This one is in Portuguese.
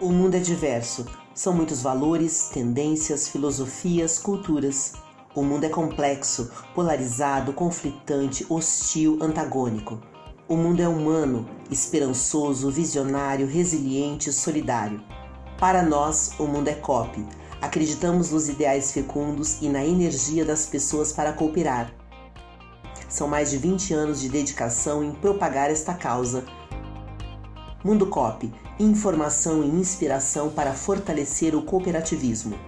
O mundo é diverso. São muitos valores, tendências, filosofias, culturas. O mundo é complexo, polarizado, conflitante, hostil, antagônico. O mundo é humano, esperançoso, visionário, resiliente, solidário. Para nós, o mundo é COP. Acreditamos nos ideais fecundos e na energia das pessoas para cooperar. São mais de 20 anos de dedicação em propagar esta causa. Mundo COP informação e inspiração para fortalecer o cooperativismo.